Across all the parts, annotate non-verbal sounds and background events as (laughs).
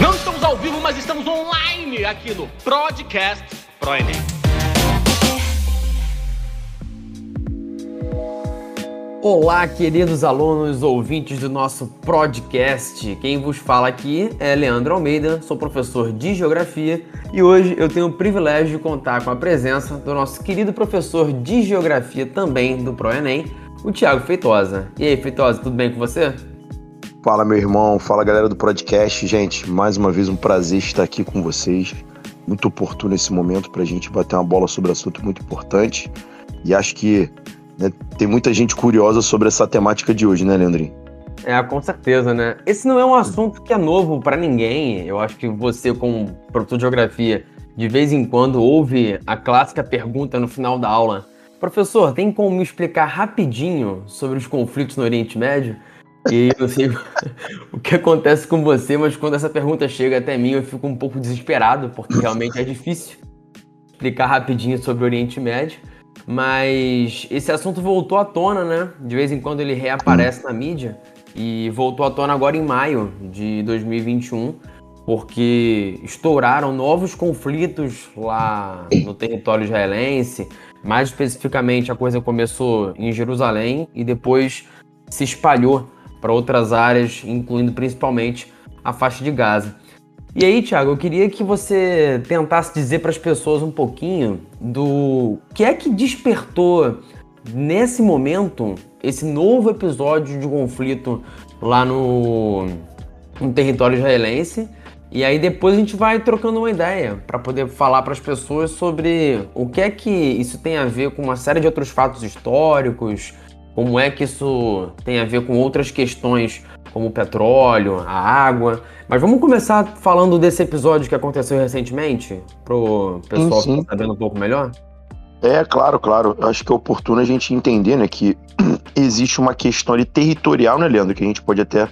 Não estamos ao vivo, mas estamos online aqui no Podcast Pro Enem. Olá, queridos alunos ouvintes do nosso podcast. Quem vos fala aqui é Leandro Almeida, sou professor de Geografia e hoje eu tenho o privilégio de contar com a presença do nosso querido professor de Geografia também do ProEnem, o Thiago Feitosa. E aí, Feitosa, tudo bem com você? Fala, meu irmão. Fala, galera do podcast. Gente, mais uma vez um prazer estar aqui com vocês. Muito oportuno esse momento para a gente bater uma bola sobre um assunto muito importante. E acho que né, tem muita gente curiosa sobre essa temática de hoje, né, Leandrinho? É, com certeza, né? Esse não é um assunto que é novo para ninguém. Eu acho que você, como professor de geografia, de vez em quando ouve a clássica pergunta no final da aula: Professor, tem como me explicar rapidinho sobre os conflitos no Oriente Médio? E eu sei (laughs) o que acontece com você, mas quando essa pergunta chega até mim, eu fico um pouco desesperado, porque realmente é difícil explicar rapidinho sobre o Oriente Médio. Mas esse assunto voltou à tona, né? De vez em quando ele reaparece na mídia e voltou à tona agora em maio de 2021, porque estouraram novos conflitos lá no território israelense. Mais especificamente, a coisa começou em Jerusalém e depois se espalhou para outras áreas, incluindo principalmente a faixa de Gaza. E aí, Thiago, eu queria que você tentasse dizer para as pessoas um pouquinho do que é que despertou nesse momento esse novo episódio de conflito lá no, no território israelense. E aí depois a gente vai trocando uma ideia para poder falar para as pessoas sobre o que é que isso tem a ver com uma série de outros fatos históricos, como é que isso tem a ver com outras questões como o petróleo, a água. Mas vamos começar falando desse episódio que aconteceu recentemente, pro pessoal sim, sim. ficar sabendo um pouco melhor? É, claro, claro. Acho que é oportuno a gente entender, né, que (clears throat) existe uma questão ali territorial, né, Leandro, que a gente pode até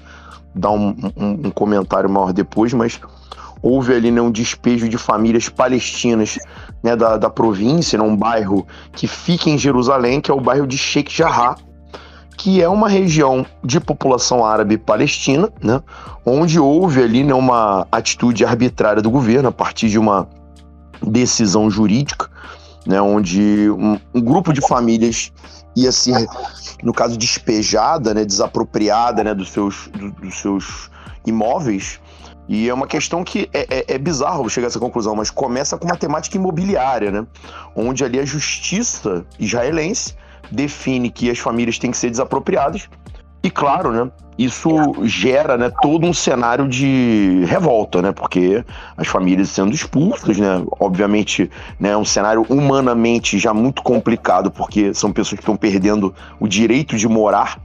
dar um, um, um comentário maior depois, mas houve ali né, um despejo de famílias palestinas né, da, da província, né, um bairro que fica em Jerusalém, que é o bairro de Sheikh Jarrah, que é uma região de população árabe palestina, né, onde houve ali né, uma atitude arbitrária do governo a partir de uma decisão jurídica, né, onde um, um grupo de famílias ia ser, no caso, despejada, né, desapropriada né, dos, seus, do, dos seus imóveis. E é uma questão que é, é, é bizarro chegar a essa conclusão, mas começa com uma temática imobiliária, né? Onde ali a justiça israelense define que as famílias têm que ser desapropriadas. E claro, né, isso gera né, todo um cenário de revolta, né, porque as famílias sendo expulsas, né, obviamente, né, é um cenário humanamente já muito complicado, porque são pessoas que estão perdendo o direito de morar,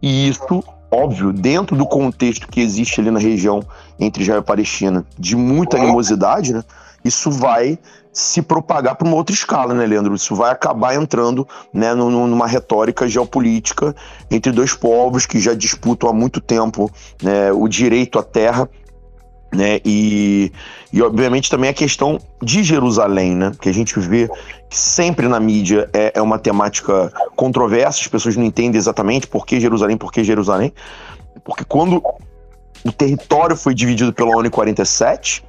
e isso, óbvio, dentro do contexto que existe ali na região entre Israel e Palestina, de muita animosidade, né, isso vai se propagar para uma outra escala, né, Leandro? Isso vai acabar entrando né, numa retórica geopolítica entre dois povos que já disputam há muito tempo né, o direito à terra. Né, e, e, obviamente, também a questão de Jerusalém, né, que a gente vê que sempre na mídia é, é uma temática controversa, as pessoas não entendem exatamente por que Jerusalém, por que Jerusalém. Porque quando o território foi dividido pela ONU em 47,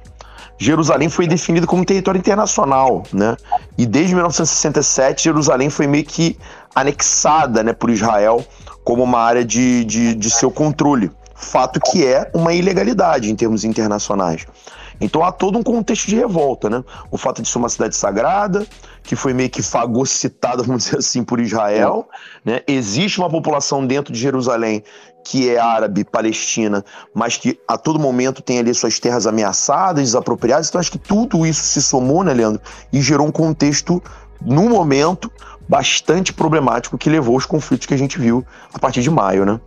Jerusalém foi definido como território internacional, né? E desde 1967, Jerusalém foi meio que anexada né, por Israel como uma área de, de, de seu controle. Fato que é uma ilegalidade em termos internacionais. Então há todo um contexto de revolta, né? O fato de ser uma cidade sagrada, que foi meio que fagocitada, (laughs) vamos dizer assim, por Israel, né? Existe uma população dentro de Jerusalém que é árabe, palestina, mas que a todo momento tem ali suas terras ameaçadas, desapropriadas. Então acho que tudo isso se somou, né, Leandro, e gerou um contexto, no momento, bastante problemático que levou aos conflitos que a gente viu a partir de maio, né?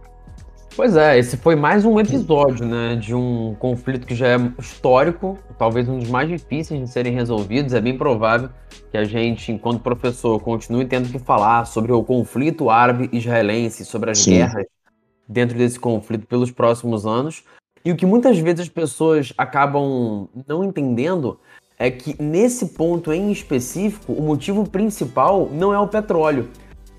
Pois é, esse foi mais um episódio, né, de um conflito que já é histórico, talvez um dos mais difíceis de serem resolvidos. É bem provável que a gente, enquanto professor, continue tendo que falar sobre o conflito árabe-israelense, sobre as Sim. guerras dentro desse conflito pelos próximos anos. E o que muitas vezes as pessoas acabam não entendendo é que nesse ponto em específico, o motivo principal não é o petróleo.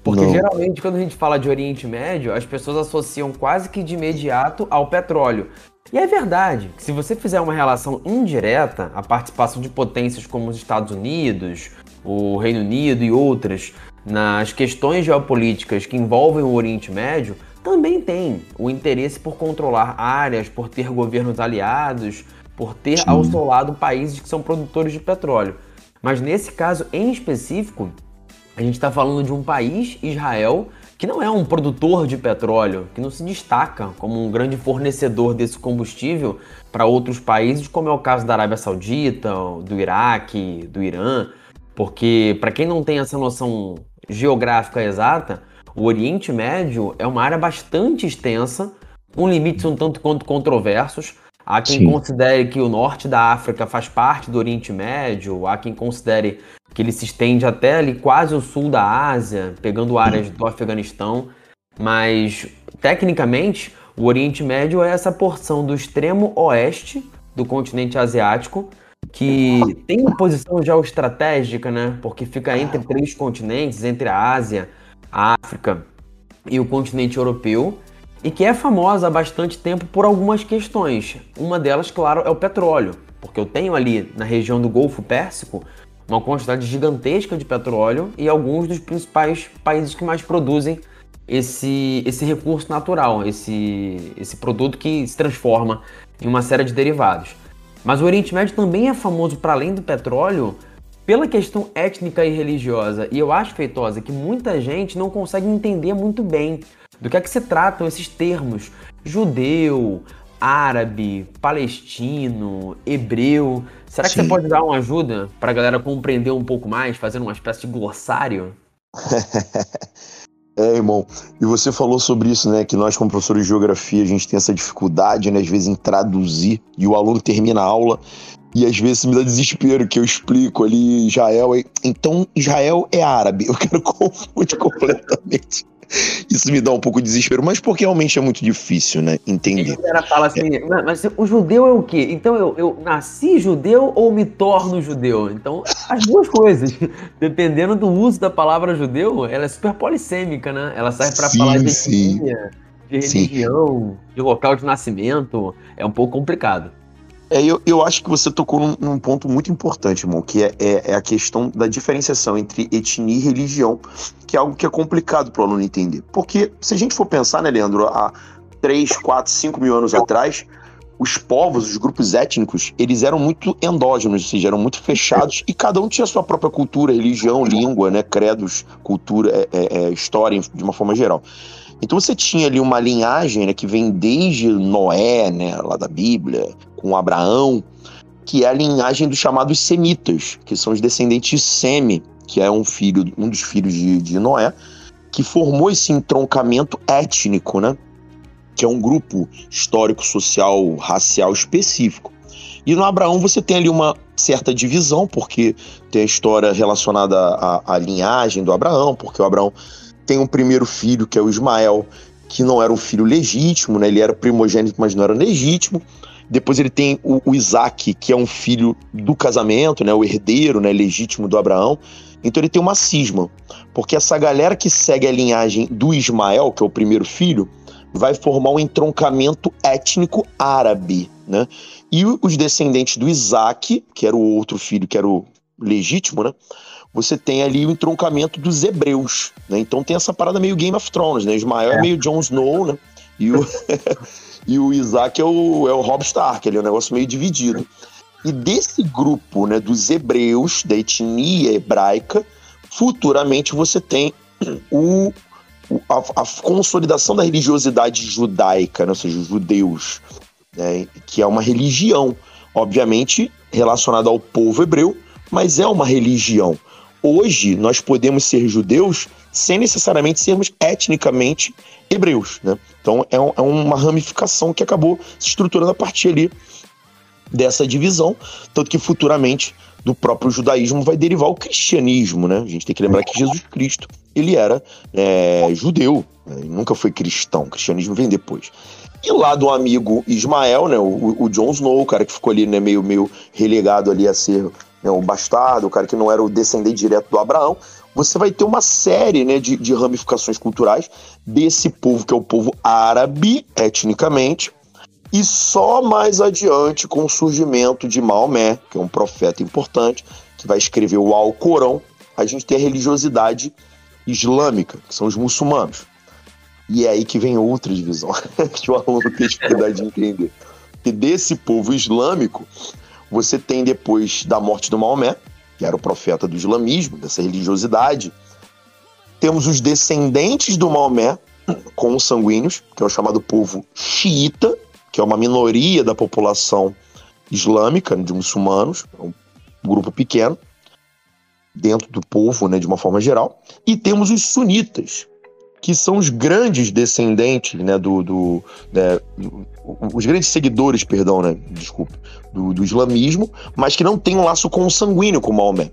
Porque Não. geralmente quando a gente fala de Oriente Médio, as pessoas associam quase que de imediato ao petróleo. E é verdade que se você fizer uma relação indireta, a participação de potências como os Estados Unidos, o Reino Unido e outras nas questões geopolíticas que envolvem o Oriente Médio, também tem o interesse por controlar áreas, por ter governos aliados, por ter Sim. ao seu lado países que são produtores de petróleo. Mas nesse caso em específico, a gente está falando de um país, Israel, que não é um produtor de petróleo, que não se destaca como um grande fornecedor desse combustível para outros países, como é o caso da Arábia Saudita, do Iraque, do Irã. Porque, para quem não tem essa noção geográfica exata, o Oriente Médio é uma área bastante extensa, com limites um tanto quanto controversos. Há quem Sim. considere que o norte da África faz parte do Oriente Médio, há quem considere que ele se estende até ali quase o sul da Ásia, pegando áreas do Afeganistão. Mas, tecnicamente, o Oriente Médio é essa porção do extremo oeste do continente asiático, que tem uma posição geoestratégica, né? Porque fica entre três continentes, entre a Ásia, a África e o continente europeu e que é famosa há bastante tempo por algumas questões. Uma delas, claro, é o petróleo, porque eu tenho ali na região do Golfo Pérsico uma quantidade gigantesca de petróleo e alguns dos principais países que mais produzem esse, esse recurso natural, esse, esse produto que se transforma em uma série de derivados. Mas o Oriente Médio também é famoso, para além do petróleo, pela questão étnica e religiosa. E eu acho, Feitosa, que muita gente não consegue entender muito bem do que é que se tratam esses termos judeu, árabe, palestino, hebreu. Será que Sim. você pode dar uma ajuda para a galera compreender um pouco mais, fazendo uma espécie de glossário? (laughs) É, irmão. E você falou sobre isso, né? Que nós, como professores de geografia, a gente tem essa dificuldade, né, às vezes, em traduzir. E o aluno termina a aula e às vezes me dá desespero que eu explico ali Israel. Então, Israel é árabe. Eu quero (laughs) confundir completamente. Isso me dá um pouco de desespero, mas porque realmente é muito difícil, né? Entender. A galera fala assim, é. mas o judeu é o quê? Então eu, eu nasci judeu ou me torno judeu? Então, as duas coisas. (laughs) Dependendo do uso da palavra judeu, ela é super polissêmica, né? Ela serve para falar de etnia, de religião, sim. de local de nascimento. É um pouco complicado. É, eu, eu acho que você tocou num, num ponto muito importante, irmão, que é, é, é, a questão da diferenciação entre etnia e religião, que é algo que é complicado para o aluno entender. Porque se a gente for pensar, né, Leandro, há 3, 4, 5 mil anos atrás, os povos, os grupos étnicos, eles eram muito endógenos, ou seja, eram muito fechados e cada um tinha sua própria cultura, religião, língua, né, credos, cultura, é, é, é história, de uma forma geral. Então você tinha ali uma linhagem né, que vem desde Noé, né, lá da Bíblia, com Abraão, que é a linhagem dos chamados semitas, que são os descendentes de Semi, que é um filho, um dos filhos de, de Noé, que formou esse entroncamento étnico, né? Que é um grupo histórico, social, racial específico. E no Abraão você tem ali uma certa divisão, porque tem a história relacionada à, à linhagem do Abraão, porque o Abraão tem um primeiro filho, que é o Ismael, que não era um filho legítimo, né? Ele era primogênito, mas não era legítimo. Depois ele tem o, o Isaac, que é um filho do casamento, né, o herdeiro né, legítimo do Abraão. Então ele tem uma cisma, porque essa galera que segue a linhagem do Ismael, que é o primeiro filho, vai formar um entroncamento étnico árabe, né? E os descendentes do Isaac, que era o outro filho, que era o legítimo, né? Você tem ali o entroncamento dos hebreus, né? Então tem essa parada meio Game of Thrones, né? Ismael é, é meio Jon Snow, né? E o (laughs) e o Isaac é o, é o Rob Stark, ele é um negócio meio dividido. E desse grupo, né, dos hebreus, da etnia hebraica, futuramente você tem o, a, a consolidação da religiosidade judaica, né, ou seja, os judeus, né, que é uma religião, obviamente relacionada ao povo hebreu, mas é uma religião. Hoje nós podemos ser judeus sem necessariamente sermos etnicamente hebreus, né? Então é, um, é uma ramificação que acabou se estruturando a partir ali dessa divisão, tanto que futuramente do próprio judaísmo vai derivar o cristianismo, né? A gente tem que lembrar que Jesus Cristo ele era é, judeu, né? nunca foi cristão. O cristianismo vem depois. E lá do amigo Ismael, né? O, o Jon Snow, o cara que ficou ali, né? Meio, meio relegado ali a ser né, o bastardo, o cara que não era o descendente direto do Abraão. você vai ter uma série né, de, de ramificações culturais desse povo, que é o povo árabe, etnicamente, e só mais adiante, com o surgimento de Maomé, que é um profeta importante, que vai escrever o Alcorão, a gente tem a religiosidade islâmica, que são os muçulmanos. E é aí que vem outra divisão, (laughs) que o aluno tem dificuldade de entender. E desse povo islâmico, você tem depois da morte do Maomé, que era o profeta do islamismo, dessa religiosidade. Temos os descendentes do Maomé, com os sanguíneos, que é o chamado povo xiita, que é uma minoria da população islâmica, de muçulmanos, é um grupo pequeno, dentro do povo, né, de uma forma geral. E temos os sunitas, que são os grandes descendentes, né, do, do né, os grandes seguidores, perdão, né, desculpe, do, do, islamismo, mas que não têm um laço consanguíneo com Maomé.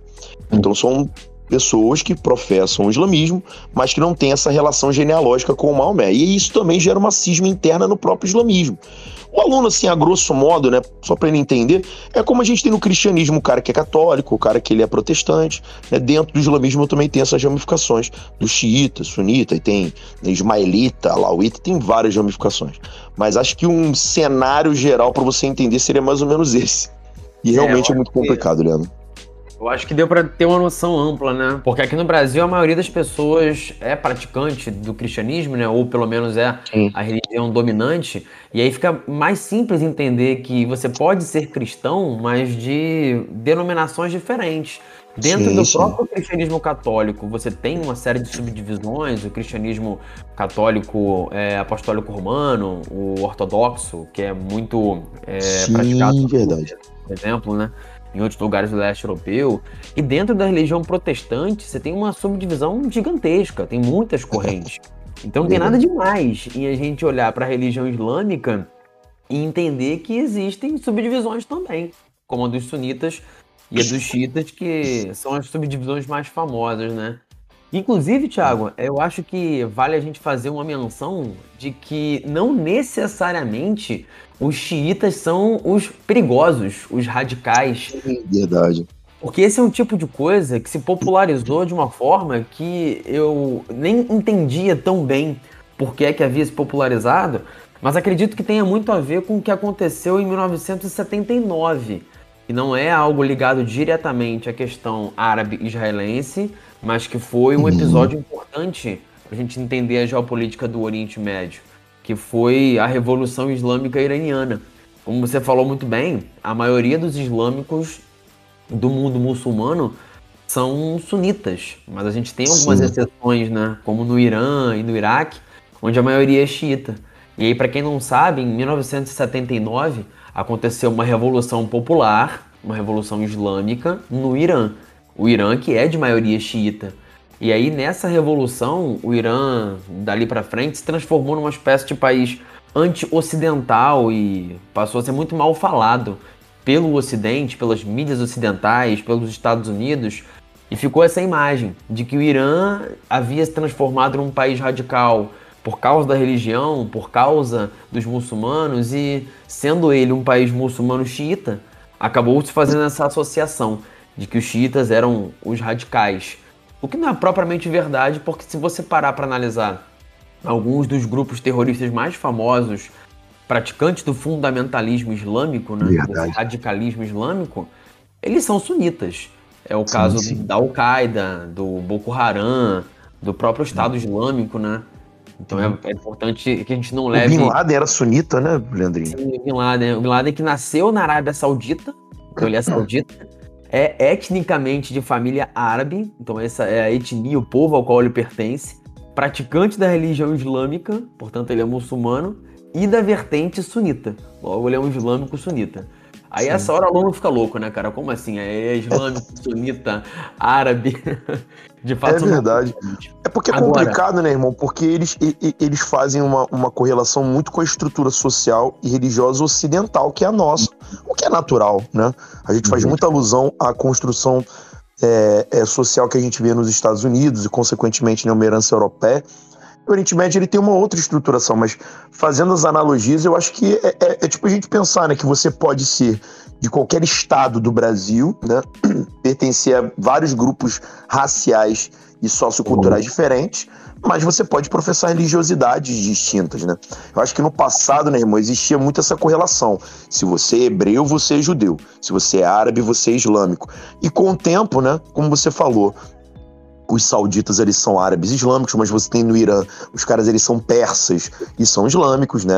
Então são pessoas que professam o islamismo, mas que não têm essa relação genealógica com Maomé. E isso também gera uma cisma interna no próprio islamismo. O aluno, assim, a grosso modo, né, só para ele entender, é como a gente tem no cristianismo o cara que é católico, o cara que ele é protestante. Né, dentro do islamismo também tem essas ramificações do xiita, sunita, e tem ismaelita, alauíta, tem várias ramificações. Mas acho que um cenário geral para você entender seria mais ou menos esse. E realmente é, é muito complicado, Leandro. Eu acho que deu para ter uma noção ampla, né? Porque aqui no Brasil a maioria das pessoas é praticante do cristianismo, né? Ou pelo menos é Sim. a religião dominante. E aí fica mais simples entender que você pode ser cristão, mas de denominações diferentes. Dentro sim, do sim. próprio cristianismo católico, você tem uma série de subdivisões, o cristianismo católico é, apostólico romano, o ortodoxo, que é muito é, sim, praticado, verdade. por exemplo, né? Em outros lugares do leste europeu. E dentro da religião protestante, você tem uma subdivisão gigantesca, tem muitas (laughs) correntes. Então não tem nada demais em a gente olhar para a religião islâmica e entender que existem subdivisões também, como a dos sunitas e a dos xiitas, que são as subdivisões mais famosas, né? Inclusive, Thiago, eu acho que vale a gente fazer uma menção de que não necessariamente os xiitas são os perigosos, os radicais. Verdade. Porque esse é um tipo de coisa que se popularizou de uma forma que eu nem entendia tão bem por que é que havia se popularizado, mas acredito que tenha muito a ver com o que aconteceu em 1979. E não é algo ligado diretamente à questão árabe-israelense, mas que foi um uhum. episódio importante para a gente entender a geopolítica do Oriente Médio, que foi a Revolução Islâmica Iraniana. Como você falou muito bem, a maioria dos islâmicos do mundo muçulmano são sunitas, mas a gente tem algumas Sim. exceções, né? Como no Irã e no Iraque, onde a maioria é xiita. E aí, para quem não sabe, em 1979 aconteceu uma revolução popular, uma revolução islâmica no Irã. O Irã que é de maioria xiita. E aí nessa revolução, o Irã dali para frente se transformou numa espécie de país anti-ocidental e passou a ser muito mal falado pelo Ocidente, pelas mídias ocidentais, pelos Estados Unidos, e ficou essa imagem de que o Irã havia se transformado num país radical por causa da religião, por causa dos muçulmanos, e sendo ele um país muçulmano xiita, acabou se fazendo essa associação de que os xiitas eram os radicais. O que não é propriamente verdade, porque se você parar para analisar alguns dos grupos terroristas mais famosos, praticantes do fundamentalismo islâmico, né, do radicalismo islâmico, eles são sunitas. É o caso sim, sim. da Al-Qaeda, do Boko Haram, do próprio Estado Islâmico, né? Então é, é, importante que a gente não leve. O Bin Laden era sunita, né, Leandrinho? Sim, o Bin Laden. O Bin Laden que nasceu na Arábia Saudita, então ele é saudita, é etnicamente de família árabe, então essa é a etnia, o povo ao qual ele pertence, praticante da religião islâmica, portanto ele é muçulmano, e da vertente sunita. Logo ele é um islâmico sunita. Aí Sim. essa hora o aluno fica louco, né, cara? Como assim? É islâmico, sunita, árabe. (laughs) De fato, é verdade. É porque é Agora, complicado, né, irmão? Porque eles, eles fazem uma, uma correlação muito com a estrutura social e religiosa ocidental, que é a nossa. O que é natural, né? A gente faz uhum. muita alusão à construção é, é, social que a gente vê nos Estados Unidos e, consequentemente, né, uma herança europeia o Oriente Médio ele tem uma outra estruturação, mas fazendo as analogias, eu acho que é, é, é, tipo a gente pensar né, que você pode ser de qualquer estado do Brasil, né, (clears throat) pertencer a vários grupos raciais e socioculturais uhum. diferentes, mas você pode professar religiosidades distintas, né? Eu acho que no passado, né, irmão, existia muito essa correlação. Se você é hebreu, você é judeu. Se você é árabe, você é islâmico. E com o tempo, né, como você falou, os sauditas eles são árabes islâmicos, mas você tem no Irã, os caras eles são persas e são islâmicos, né?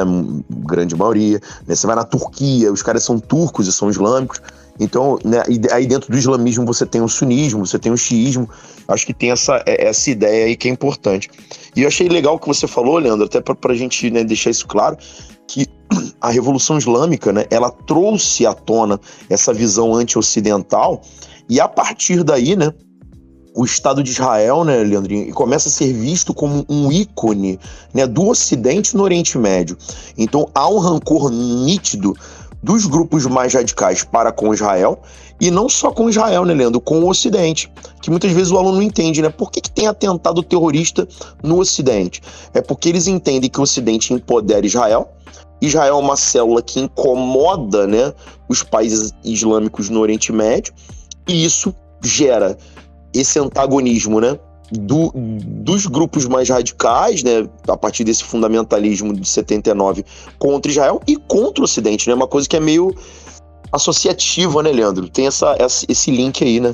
Grande maioria. Né? Você vai na Turquia, os caras são turcos e são islâmicos. Então, né, aí dentro do islamismo você tem o sunismo, você tem o xiismo. Acho que tem essa, é, essa ideia aí que é importante. E eu achei legal o que você falou, Leandro, até para a gente né, deixar isso claro, que (clears throat) a Revolução Islâmica, né, ela trouxe à tona essa visão anti-ocidental e a partir daí, né, o Estado de Israel, né, Leandrinho, começa a ser visto como um ícone né, do Ocidente no Oriente Médio. Então há um rancor nítido dos grupos mais radicais para com Israel, e não só com Israel, né, Leandro, com o Ocidente, que muitas vezes o aluno não entende, né? Por que, que tem atentado terrorista no Ocidente? É porque eles entendem que o Ocidente empodera Israel, Israel é uma célula que incomoda né, os países islâmicos no Oriente Médio, e isso gera esse antagonismo, né? Do, dos grupos mais radicais, né, a partir desse fundamentalismo de 79 contra Israel e contra o Ocidente, né, uma coisa que é meio associativa, né, Leandro? Tem essa, esse link aí, né?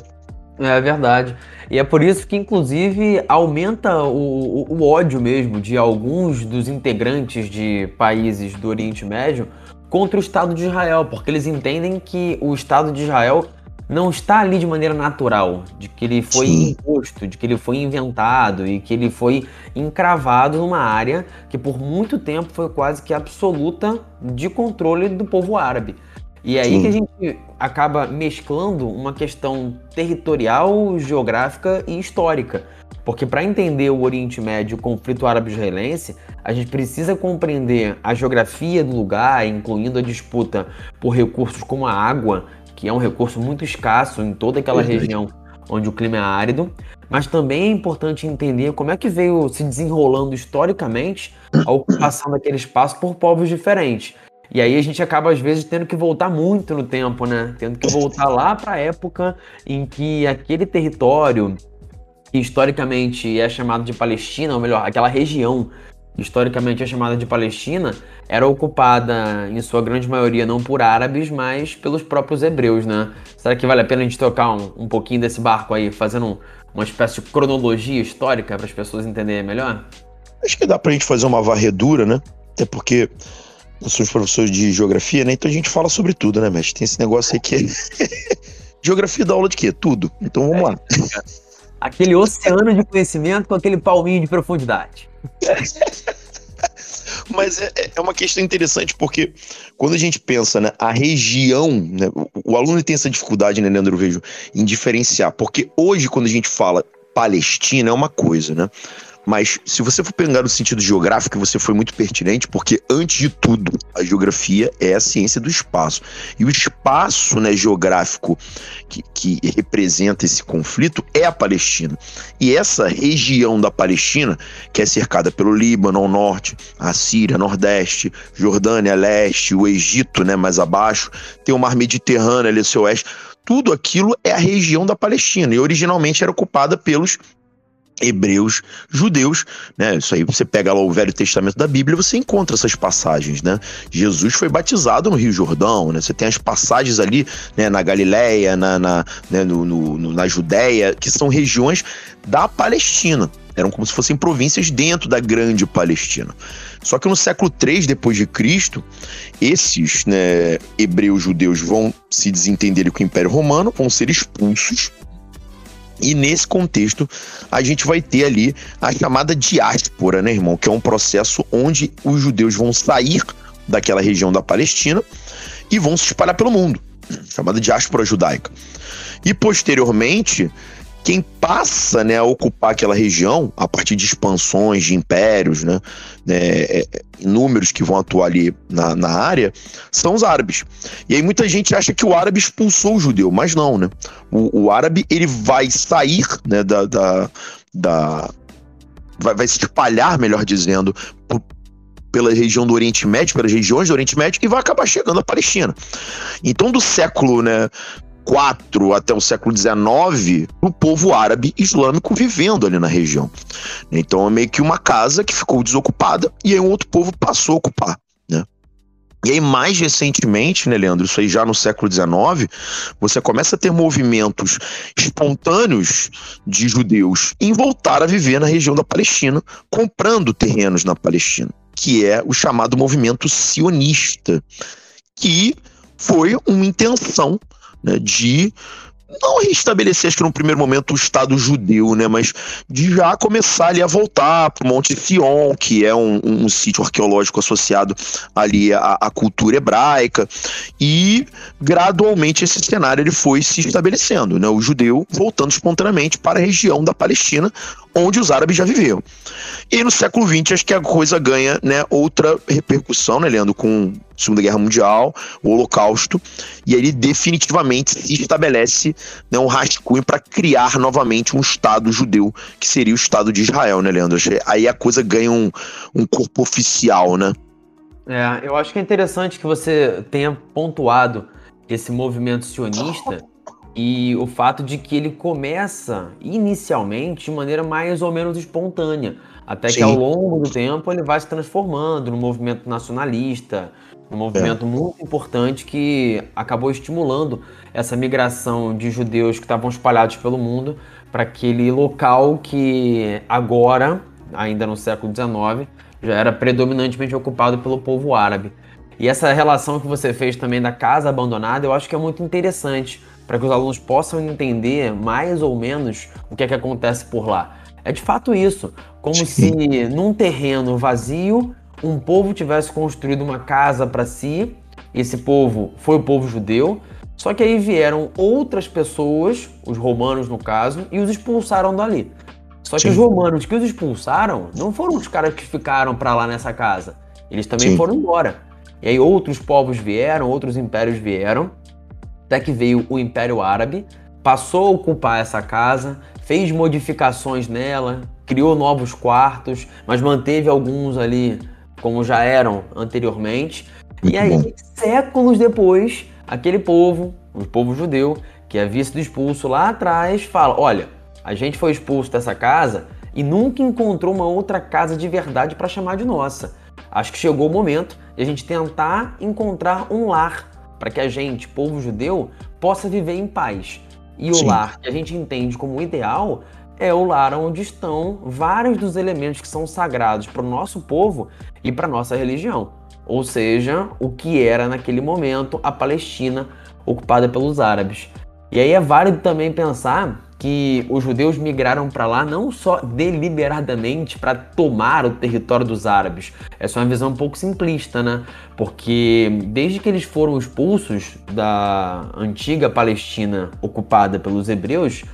É verdade. E é por isso que, inclusive, aumenta o, o, o ódio mesmo de alguns dos integrantes de países do Oriente Médio contra o Estado de Israel, porque eles entendem que o Estado de Israel não está ali de maneira natural, de que ele foi Sim. imposto, de que ele foi inventado e que ele foi encravado numa área que por muito tempo foi quase que absoluta de controle do povo árabe. E é aí Sim. que a gente acaba mesclando uma questão territorial, geográfica e histórica. Porque para entender o Oriente Médio, o conflito árabe-israelense, a gente precisa compreender a geografia do lugar, incluindo a disputa por recursos como a água que é um recurso muito escasso em toda aquela Verdade. região onde o clima é árido, mas também é importante entender como é que veio se desenrolando historicamente a ocupação daquele espaço por povos diferentes. E aí a gente acaba às vezes tendo que voltar muito no tempo, né? Tendo que voltar lá para a época em que aquele território que historicamente é chamado de Palestina, ou melhor, aquela região historicamente é chamada de Palestina, era ocupada, em sua grande maioria, não por árabes, mas pelos próprios hebreus, né? Será que vale a pena a gente tocar um, um pouquinho desse barco aí, fazendo um, uma espécie de cronologia histórica para as pessoas entenderem melhor? Acho que dá para a gente fazer uma varredura, né? Até porque nós somos professores de geografia, né? Então a gente fala sobre tudo, né, mestre? Tem esse negócio aí que é... (laughs) geografia dá aula de quê? Tudo. Então vamos lá. (laughs) Aquele oceano de conhecimento com aquele palminho de profundidade. (laughs) Mas é, é, uma questão interessante porque quando a gente pensa né, a região, né, o, o aluno tem essa dificuldade, né, Leandro, eu vejo, em diferenciar. Porque hoje, quando a gente fala Palestina, é uma coisa, né? Mas se você for pegar no sentido geográfico, você foi muito pertinente, porque antes de tudo, a geografia é a ciência do espaço. E o espaço né, geográfico que, que representa esse conflito é a Palestina. E essa região da Palestina, que é cercada pelo Líbano ao norte, a Síria, nordeste, Jordânia, leste, o Egito, né, mais abaixo, tem o mar Mediterrâneo ali seu oeste tudo aquilo é a região da Palestina e originalmente era ocupada pelos hebreus, judeus, né? Isso aí você pega lá o Velho Testamento da Bíblia, você encontra essas passagens, né? Jesus foi batizado no Rio Jordão, né? Você tem as passagens ali, né, na Galileia, na, na, né, no, no, na Judéia, que são regiões da Palestina. Eram como se fossem províncias dentro da grande Palestina. Só que no século III depois de Cristo, esses né, hebreus judeus vão se desentender com o Império Romano, vão ser expulsos e nesse contexto, a gente vai ter ali a chamada diáspora, né, irmão? Que é um processo onde os judeus vão sair daquela região da Palestina e vão se espalhar pelo mundo, chamada diáspora judaica. E posteriormente, quem passa né, a ocupar aquela região a partir de expansões de impérios, né, né, é, é, números que vão atuar ali na, na área, são os árabes. E aí muita gente acha que o árabe expulsou o judeu, mas não, né? O, o árabe ele vai sair né, da, da, da vai, vai se espalhar, melhor dizendo, por, pela região do Oriente Médio, pelas regiões do Oriente Médio, e vai acabar chegando à Palestina. Então, do século né, 4 até o século XIX, o povo árabe islâmico vivendo ali na região. Então é meio que uma casa que ficou desocupada e aí um outro povo passou a ocupar. Né? E aí, mais recentemente, né, Leandro, isso aí já no século XIX, você começa a ter movimentos espontâneos de judeus em voltar a viver na região da Palestina, comprando terrenos na Palestina, que é o chamado movimento sionista, que foi uma intenção né, de não restabelecer, acho que no primeiro momento, o Estado judeu, né? Mas de já começar ali a voltar para o Monte Sion, que é um, um, um, sítio arqueológico associado ali à, à, cultura hebraica. E gradualmente esse cenário ele foi se estabelecendo, né? O judeu voltando espontaneamente para a região da Palestina, onde os árabes já viviam. E no século XX, acho que a coisa ganha né, outra repercussão, né, Leandro, com a Segunda Guerra Mundial, o Holocausto, e ele definitivamente se estabelece né, um rascunho para criar novamente um Estado judeu, que seria o Estado de Israel, né, Leandro? Aí a coisa ganha um, um corpo oficial, né? É, eu acho que é interessante que você tenha pontuado esse movimento sionista e o fato de que ele começa inicialmente de maneira mais ou menos espontânea, até Sim. que ao longo do tempo ele vai se transformando no movimento nacionalista, um movimento é. muito importante que acabou estimulando essa migração de judeus que estavam espalhados pelo mundo para aquele local que agora, ainda no século XIX, já era predominantemente ocupado pelo povo árabe. E essa relação que você fez também da casa abandonada, eu acho que é muito interessante, para que os alunos possam entender mais ou menos o que é que acontece por lá. É de fato isso, como se num terreno vazio um povo tivesse construído uma casa para si. Esse povo foi o povo judeu. Só que aí vieram outras pessoas, os romanos no caso, e os expulsaram dali. Só que Sim. os romanos que os expulsaram não foram os caras que ficaram para lá nessa casa. Eles também Sim. foram embora. E aí outros povos vieram, outros impérios vieram, até que veio o Império Árabe, passou a ocupar essa casa, fez modificações nela, criou novos quartos, mas manteve alguns ali como já eram anteriormente. E aí, séculos depois, aquele povo, o povo judeu, que havia sido expulso lá atrás, fala: olha, a gente foi expulso dessa casa e nunca encontrou uma outra casa de verdade para chamar de nossa. Acho que chegou o momento de a gente tentar encontrar um lar para que a gente, povo judeu, possa viver em paz. E Sim. o lar que a gente entende como ideal é o lar onde estão vários dos elementos que são sagrados para o nosso povo e para nossa religião. Ou seja, o que era naquele momento a Palestina ocupada pelos árabes. E aí é válido também pensar que os judeus migraram para lá não só deliberadamente para tomar o território dos árabes. Essa é uma visão um pouco simplista, né? Porque desde que eles foram expulsos da antiga Palestina ocupada pelos hebreus,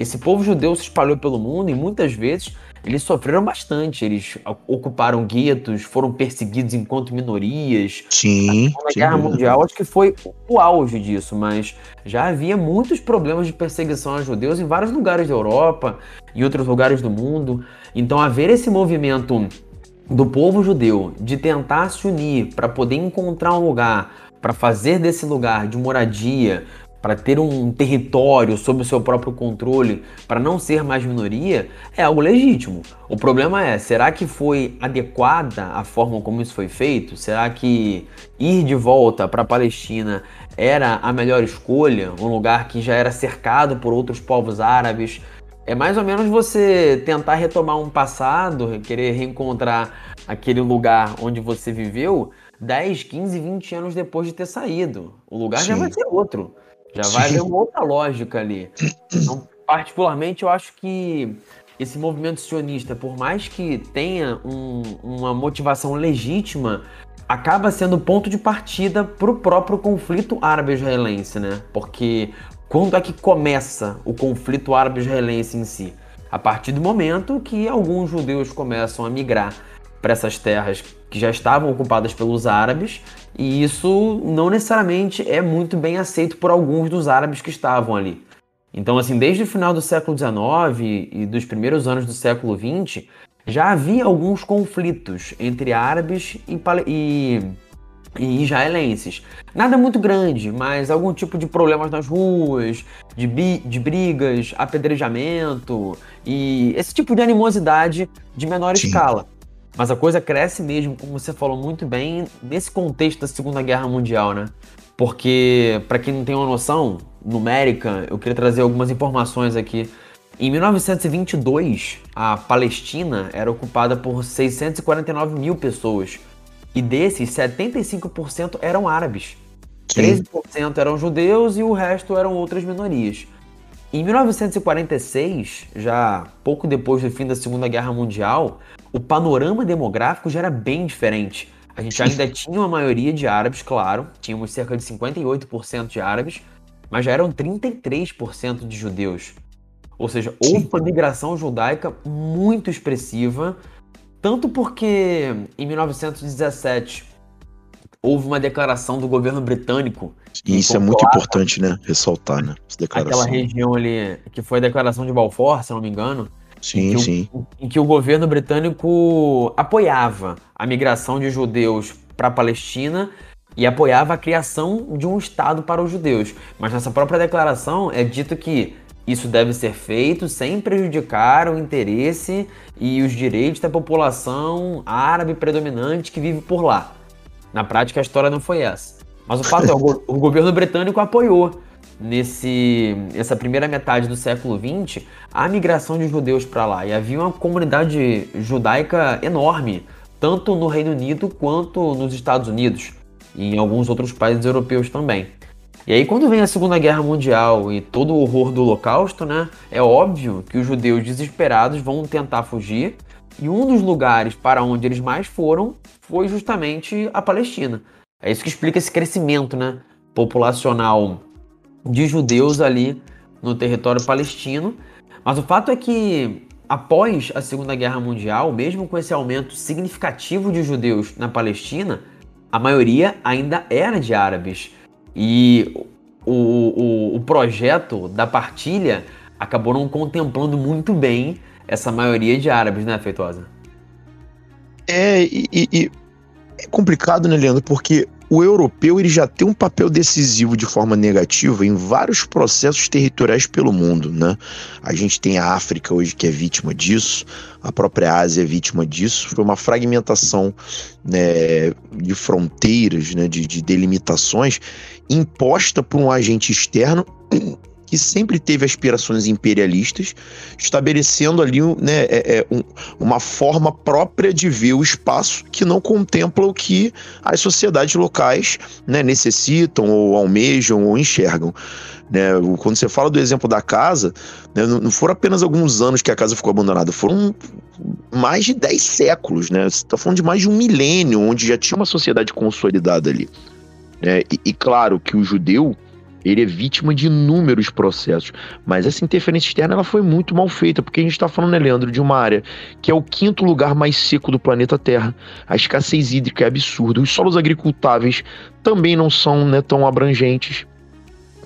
esse povo judeu se espalhou pelo mundo e muitas vezes eles sofreram bastante. Eles ocuparam guetos, foram perseguidos enquanto minorias. Sim. Na Guerra Mundial acho que foi o auge disso, mas já havia muitos problemas de perseguição a judeus em vários lugares da Europa e outros lugares do mundo. Então haver esse movimento do povo judeu de tentar se unir para poder encontrar um lugar, para fazer desse lugar de moradia, para ter um território sob o seu próprio controle, para não ser mais minoria, é algo legítimo. O problema é, será que foi adequada a forma como isso foi feito? Será que ir de volta para a Palestina era a melhor escolha? Um lugar que já era cercado por outros povos árabes? É mais ou menos você tentar retomar um passado, querer reencontrar aquele lugar onde você viveu 10, 15, 20 anos depois de ter saído. O lugar Sim. já vai ser outro. Já vai haver uma outra lógica ali. Então, particularmente, eu acho que esse movimento sionista, por mais que tenha um, uma motivação legítima, acaba sendo ponto de partida para o próprio conflito árabe-israelense, né? Porque quando é que começa o conflito árabe-israelense em si? A partir do momento que alguns judeus começam a migrar para essas terras que já estavam ocupadas pelos árabes, e isso não necessariamente é muito bem aceito por alguns dos árabes que estavam ali. Então, assim, desde o final do século XIX e dos primeiros anos do século XX, já havia alguns conflitos entre árabes e, e, e israelenses. Nada muito grande, mas algum tipo de problemas nas ruas, de, de brigas, apedrejamento e esse tipo de animosidade de menor Sim. escala. Mas a coisa cresce mesmo, como você falou muito bem, nesse contexto da Segunda Guerra Mundial, né? Porque, para quem não tem uma noção numérica, eu queria trazer algumas informações aqui. Em 1922, a Palestina era ocupada por 649 mil pessoas. E desses, 75% eram árabes. Sim. 13% eram judeus e o resto eram outras minorias. Em 1946, já pouco depois do fim da Segunda Guerra Mundial, o panorama demográfico já era bem diferente. A gente ainda tinha uma maioria de árabes, claro, tínhamos cerca de 58% de árabes, mas já eram 33% de judeus. Ou seja, houve uma migração judaica muito expressiva, tanto porque em 1917 houve uma declaração do governo britânico. E isso é muito importante, né? Ressaltar, né? Aquela região ali, que foi a declaração de Balfour, se não me engano. Sim, em sim. O, em que o governo britânico apoiava a migração de judeus para a Palestina e apoiava a criação de um Estado para os judeus. Mas nessa própria declaração é dito que isso deve ser feito sem prejudicar o interesse e os direitos da população árabe predominante que vive por lá. Na prática, a história não foi essa. Mas o fato é, o, o governo britânico apoiou nesse essa primeira metade do século XX a migração de judeus para lá. E havia uma comunidade judaica enorme, tanto no Reino Unido quanto nos Estados Unidos e em alguns outros países europeus também. E aí, quando vem a Segunda Guerra Mundial e todo o horror do Holocausto, né, é óbvio que os judeus desesperados vão tentar fugir. E um dos lugares para onde eles mais foram foi justamente a Palestina. É isso que explica esse crescimento né, populacional de judeus ali no território palestino. Mas o fato é que, após a Segunda Guerra Mundial, mesmo com esse aumento significativo de judeus na Palestina, a maioria ainda era de árabes. E o, o, o projeto da partilha acabou não contemplando muito bem essa maioria de árabes, né, Feitosa? É, e, e, é complicado, né, Leandro? Porque o europeu ele já tem um papel decisivo de forma negativa em vários processos territoriais pelo mundo, né? A gente tem a África hoje que é vítima disso, a própria Ásia é vítima disso. Foi uma fragmentação né, de fronteiras, né, de, de delimitações imposta por um agente externo que sempre teve aspirações imperialistas, estabelecendo ali né, é, é, um, uma forma própria de ver o espaço que não contempla o que as sociedades locais né, necessitam ou almejam ou enxergam. Né, quando você fala do exemplo da casa, né, não foram apenas alguns anos que a casa ficou abandonada, foram mais de 10 séculos. Né? Você está falando de mais de um milênio, onde já tinha uma sociedade consolidada ali. Né? E, e claro que o judeu ele é vítima de inúmeros processos. Mas essa interferência externa ela foi muito mal feita, porque a gente está falando, né, Leandro, de uma área que é o quinto lugar mais seco do planeta Terra. A escassez hídrica é absurda. Os solos agricultáveis também não são né, tão abrangentes.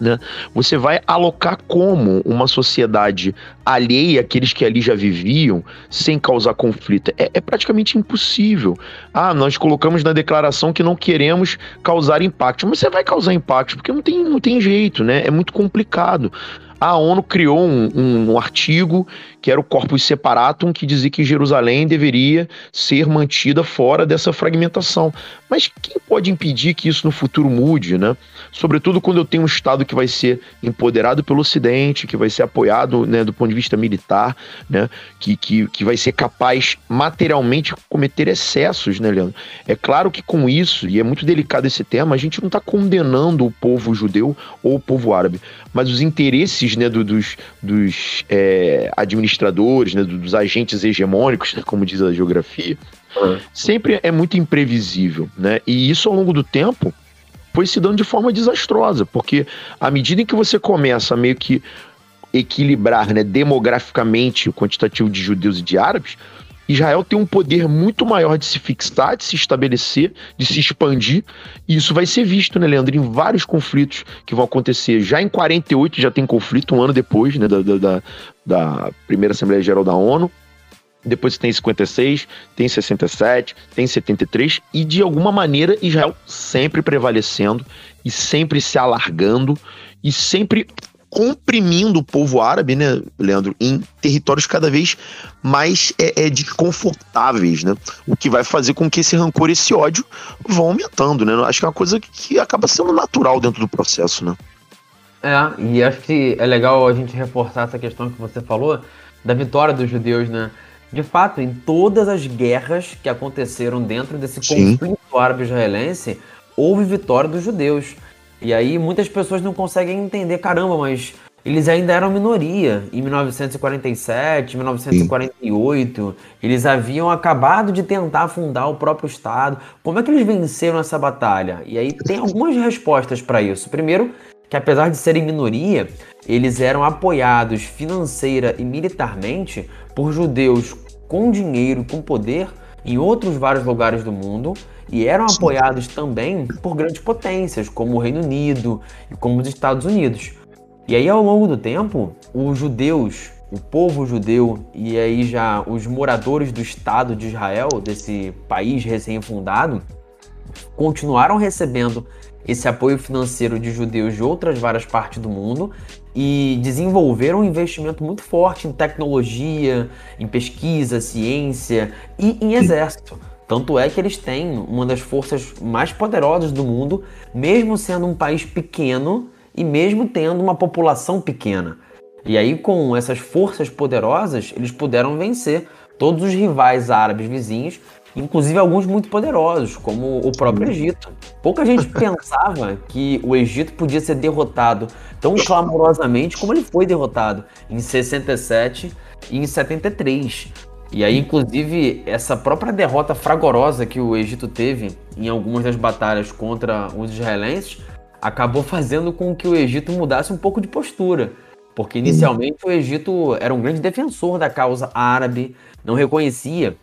Né? Você vai alocar como uma sociedade alheia àqueles que ali já viviam, sem causar conflito? É, é, praticamente impossível. Ah, nós colocamos na declaração que não queremos causar impacto, mas você vai causar impacto, porque não tem, não tem jeito, né? É muito complicado a ONU criou um, um, um, artigo que era o Corpus Separatum, que dizia que Jerusalém deveria ser mantida fora dessa fragmentação. Mas quem pode impedir que isso no futuro mude, né? Sobretudo quando eu tenho um Estado que vai ser empoderado pelo Ocidente, que vai ser apoiado né, do ponto de vista militar, né? Que, que, que vai ser capaz materialmente cometer excessos, né, Leandro? É claro que com isso, e é muito delicado esse tema, a gente não está condenando o povo judeu ou o povo árabe, mas os interesses né, do, dos, dos é, administradores, né, dos agentes hegemônicos, né, como diz a geografia, uhum. sempre é muito imprevisível. Né? E isso, ao longo do tempo, foi se dando de forma desastrosa, porque à medida em que você começa a meio que equilibrar né, demograficamente o quantitativo de judeus e de árabes, Israel tem um poder muito maior de se fixar, de se estabelecer, de se expandir, e isso vai ser visto, né, Leandro, em vários conflitos que vão acontecer. Já em 48 já tem conflito, um ano depois né, da, da, da Primeira Assembleia Geral da ONU, depois tem 56, tem 67, tem 73, e de alguma maneira Israel sempre prevalecendo e sempre se alargando e sempre comprimindo o povo árabe, né, Leandro, em territórios cada vez mais é, é, desconfortáveis, né? O que vai fazer com que esse rancor, esse ódio vão aumentando, né? Acho que é uma coisa que acaba sendo natural dentro do processo, né? É, e acho que é legal a gente reforçar essa questão que você falou da vitória dos judeus, né? De fato, em todas as guerras que aconteceram dentro desse Sim. conflito árabe-israelense, houve vitória dos judeus. E aí muitas pessoas não conseguem entender, caramba, mas eles ainda eram minoria. Em 1947, 1948, Sim. eles haviam acabado de tentar fundar o próprio Estado. Como é que eles venceram essa batalha? E aí tem algumas respostas para isso. Primeiro, que apesar de serem minoria, eles eram apoiados financeira e militarmente por judeus com dinheiro, com poder em outros vários lugares do mundo e eram apoiados também por grandes potências, como o Reino Unido e como os Estados Unidos. E aí, ao longo do tempo, os judeus, o povo judeu e aí já os moradores do Estado de Israel, desse país recém-fundado, continuaram recebendo esse apoio financeiro de judeus de outras várias partes do mundo e desenvolveram um investimento muito forte em tecnologia, em pesquisa, ciência e em exército. Tanto é que eles têm uma das forças mais poderosas do mundo, mesmo sendo um país pequeno e mesmo tendo uma população pequena. E aí, com essas forças poderosas, eles puderam vencer todos os rivais árabes vizinhos, inclusive alguns muito poderosos, como o próprio Egito. Pouca gente (laughs) pensava que o Egito podia ser derrotado tão clamorosamente como ele foi derrotado em 67 e em 73. E aí, inclusive, essa própria derrota fragorosa que o Egito teve em algumas das batalhas contra os israelenses acabou fazendo com que o Egito mudasse um pouco de postura. Porque inicialmente o Egito era um grande defensor da causa árabe, não reconhecia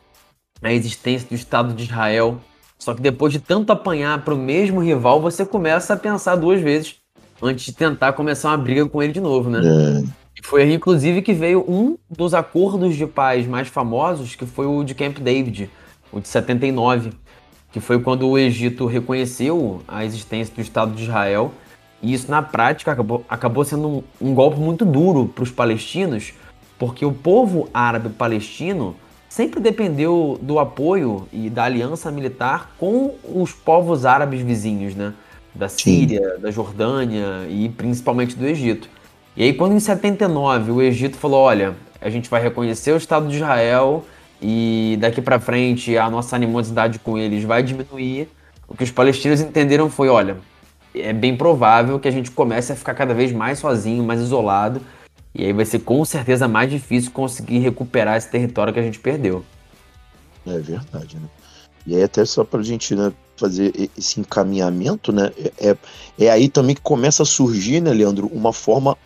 a existência do Estado de Israel. Só que depois de tanto apanhar para o mesmo rival, você começa a pensar duas vezes antes de tentar começar uma briga com ele de novo, né? É. Foi aí, inclusive, que veio um dos acordos de paz mais famosos, que foi o de Camp David, o de 79, que foi quando o Egito reconheceu a existência do Estado de Israel. E isso, na prática, acabou, acabou sendo um, um golpe muito duro para os palestinos, porque o povo árabe palestino sempre dependeu do apoio e da aliança militar com os povos árabes vizinhos, né? Da Síria, Sim. da Jordânia e principalmente do Egito. E aí, quando em 79 o Egito falou: olha, a gente vai reconhecer o Estado de Israel e daqui para frente a nossa animosidade com eles vai diminuir, o que os palestinos entenderam foi: olha, é bem provável que a gente comece a ficar cada vez mais sozinho, mais isolado, e aí vai ser com certeza mais difícil conseguir recuperar esse território que a gente perdeu. É verdade, né? E aí, até só para a gente né, fazer esse encaminhamento, né? É, é, é aí também que começa a surgir, né, Leandro, uma forma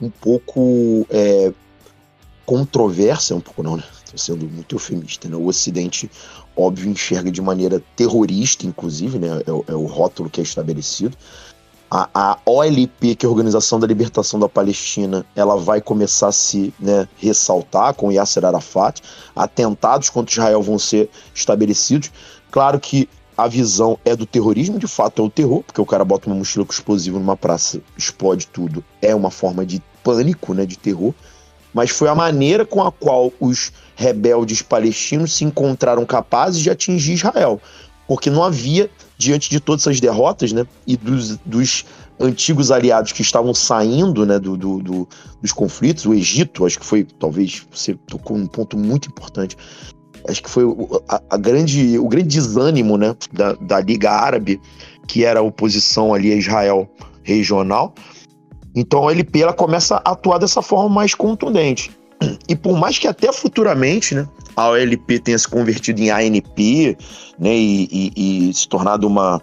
um pouco é, controversa, um pouco não, né? Estou sendo muito eufemista, né? O Ocidente, óbvio, enxerga de maneira terrorista, inclusive, né? É, é o rótulo que é estabelecido. A, a, OLP, que é a Organização da Libertação da Palestina, ela vai começar a se né, ressaltar com Yasser Arafat. Atentados contra Israel vão ser estabelecidos. Claro que a visão é do terrorismo, de fato é o terror, porque o cara bota uma mochila com explosivo numa praça, explode tudo. É uma forma de pânico, né, de terror. Mas foi a maneira com a qual os rebeldes palestinos se encontraram capazes de atingir Israel. Porque não havia, diante de todas essas derrotas, né, e dos, dos antigos aliados que estavam saindo né, do, do, do, dos conflitos, o Egito, acho que foi, talvez, você tocou um ponto muito importante, acho que foi a, a, grande, o grande desânimo né, da, da Liga Árabe, que era a oposição ali a Israel regional. Então a LP ela começa a atuar dessa forma mais contundente. E por mais que até futuramente né, a OLP tenha se convertido em ANP né, e, e, e se tornado uma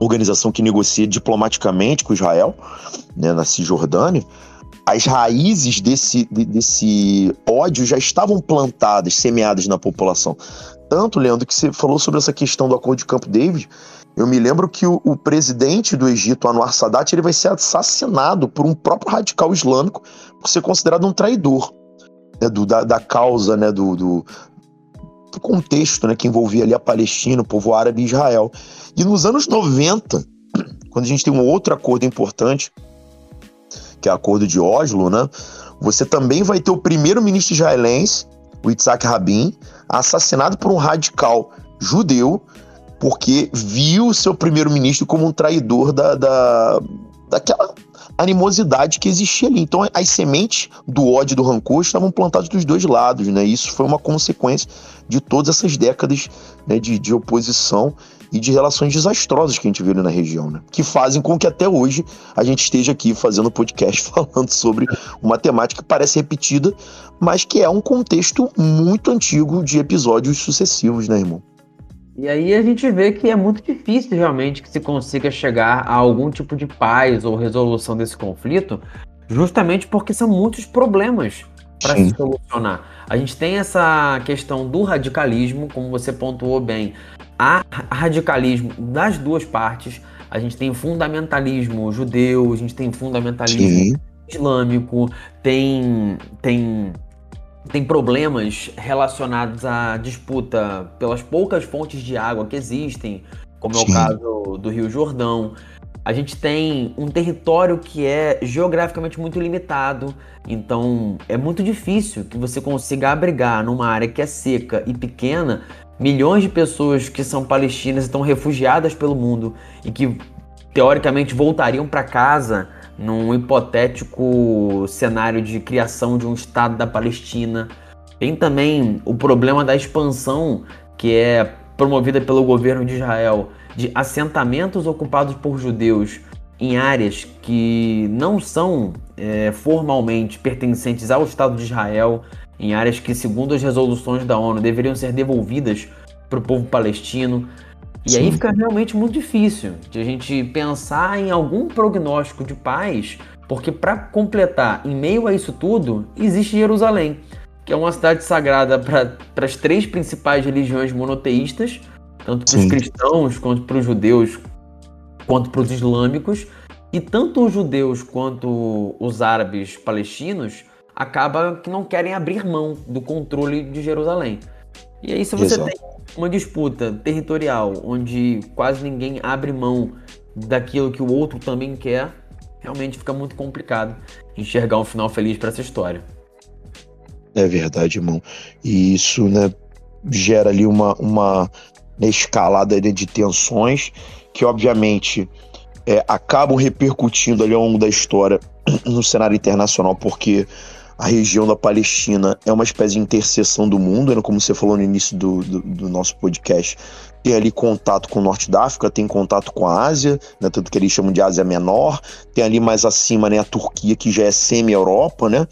organização que negocia diplomaticamente com Israel, né, na Cisjordânia, as raízes desse, desse ódio já estavam plantadas, semeadas na população. Tanto, Leandro, que você falou sobre essa questão do acordo de Campo David, eu me lembro que o, o, presidente do Egito, Anwar Sadat, ele vai ser assassinado por um próprio radical islâmico por ser considerado um traidor. né, do, da, da, causa, né, do, do, do, contexto né, que envolvia ali a Palestina, o povo árabe e Israel. E nos anos 90, quando a gente tem um outro acordo importante, que é o acordo de Oslo, né, você também vai ter o primeiro-ministro israelense, o Yitzhak Rabin, assassinado por um radical judeu, porque viu seu primeiro-ministro como um traidor da, da, daquela animosidade que existia ali. Então, as sementes do ódio e do rancor estavam plantadas dos dois lados, né? Isso foi uma consequência de todas essas décadas né, de, de oposição e de relações desastrosas que a gente viu ali na região, né? Que fazem com que até hoje a gente esteja aqui fazendo podcast (laughs) falando sobre uma temática que parece repetida, mas que é um contexto muito antigo de episódios sucessivos, né, irmão? E aí a gente vê que é muito difícil realmente que se consiga chegar a algum tipo de paz ou resolução desse conflito, justamente porque são muitos problemas para se solucionar. A gente tem essa questão do radicalismo, como você pontuou bem. Há radicalismo das duas partes. A gente tem fundamentalismo judeu, a gente tem fundamentalismo Sim. islâmico, tem, tem tem problemas relacionados à disputa pelas poucas fontes de água que existem, como Sim. é o caso do Rio Jordão. A gente tem um território que é geograficamente muito limitado, então é muito difícil que você consiga abrigar numa área que é seca e pequena milhões de pessoas que são palestinas estão refugiadas pelo mundo e que teoricamente voltariam para casa num hipotético cenário de criação de um Estado da Palestina. Tem também o problema da expansão, que é promovida pelo governo de Israel, de assentamentos ocupados por judeus em áreas que não são é, formalmente pertencentes ao Estado de Israel, em áreas que, segundo as resoluções da ONU, deveriam ser devolvidas para o povo palestino. E Sim. aí fica realmente muito difícil de a gente pensar em algum prognóstico de paz, porque para completar, em meio a isso tudo, existe Jerusalém, que é uma cidade sagrada para as três principais religiões monoteístas, tanto para os cristãos quanto para os judeus, quanto para os islâmicos, e tanto os judeus quanto os árabes palestinos acaba que não querem abrir mão do controle de Jerusalém. E aí se você Exato. tem uma disputa territorial onde quase ninguém abre mão daquilo que o outro também quer, realmente fica muito complicado enxergar um final feliz para essa história. É verdade, irmão. E isso, né, gera ali uma, uma escalada de tensões que, obviamente, é, acabam repercutindo ali ao longo da história no cenário internacional, porque a região da Palestina é uma espécie de interseção do mundo, né? como você falou no início do, do, do, nosso podcast. Tem ali contato com o norte da África, tem contato com a Ásia, né? tanto que eles chamam de Ásia Menor. Tem ali mais acima né, a Turquia, que já é semi-Europa, né?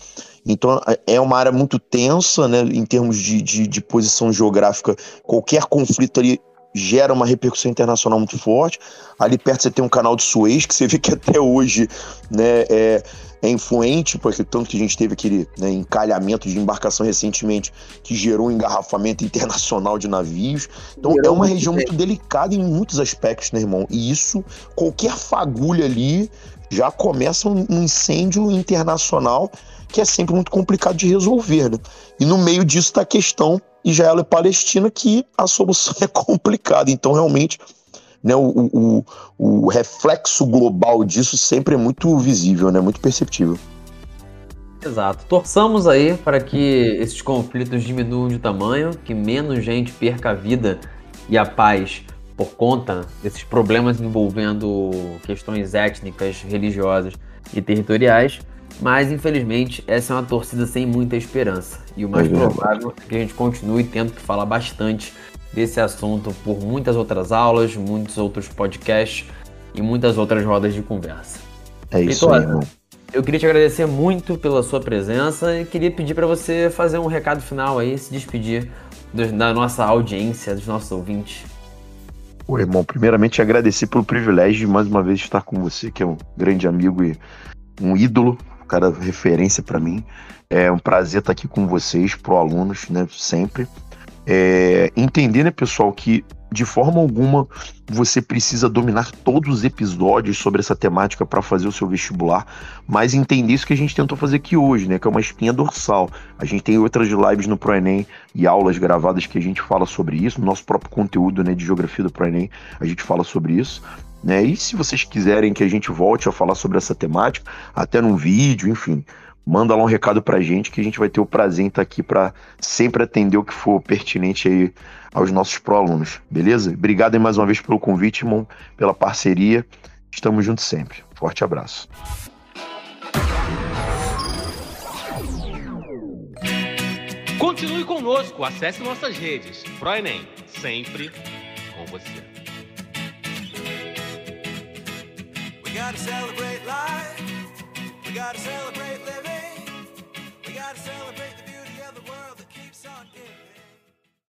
Então é uma área muito tensa, né, em termos de, de, de, posição geográfica. Qualquer conflito ali gera uma repercussão internacional muito forte. Ali perto você tem um canal de Suez, que você vê que até hoje né, é, é influente, porque tanto que a gente teve aquele né, encalhamento de embarcação recentemente que gerou um engarrafamento internacional de navios. Então é uma região muito delicada em muitos aspectos, né, irmão? E isso, qualquer fagulha ali já começa um incêndio internacional que é sempre muito complicado de resolver, né? E no meio disso está a questão Israel e Palestina, que a solução (laughs) é complicada. Então, realmente, né, o, o, o reflexo global disso sempre é muito visível, né, muito perceptível. Exato. Torçamos aí para que esses conflitos diminuam de tamanho, que menos gente perca a vida e a paz por conta desses problemas envolvendo questões étnicas, religiosas e territoriais. Mas infelizmente essa é uma torcida sem muita esperança. E o mais é provável é que a gente continue tendo que falar bastante desse assunto por muitas outras aulas, muitos outros podcasts e muitas outras rodas de conversa. É isso aí, Eu queria te agradecer muito pela sua presença e queria pedir para você fazer um recado final aí, se despedir da nossa audiência, dos nossos ouvintes. Ô, irmão, primeiramente agradecer pelo privilégio de mais uma vez estar com você, que é um grande amigo e um ídolo, cara referência para mim. É um prazer estar aqui com vocês, pro alunos, né, sempre. É, entender, né, pessoal, que de forma alguma você precisa dominar todos os episódios sobre essa temática para fazer o seu vestibular, mas entender isso que a gente tentou fazer aqui hoje, né, que é uma espinha dorsal. A gente tem outras lives no ProEnem e aulas gravadas que a gente fala sobre isso, no nosso próprio conteúdo, né, de geografia do ProEnem, a gente fala sobre isso. Né? E se vocês quiserem que a gente volte a falar sobre essa temática, até num vídeo, enfim, manda lá um recado pra gente que a gente vai ter o prazer em estar aqui para sempre atender o que for pertinente aí aos nossos pró-alunos, beleza? Obrigado mais uma vez pelo convite, irmão, pela parceria. Estamos juntos sempre. Forte abraço. Continue conosco, acesse nossas redes. ProEnem, sempre com você. We gotta celebrate life. We gotta celebrate living. We gotta celebrate the beauty of the world that keeps on giving.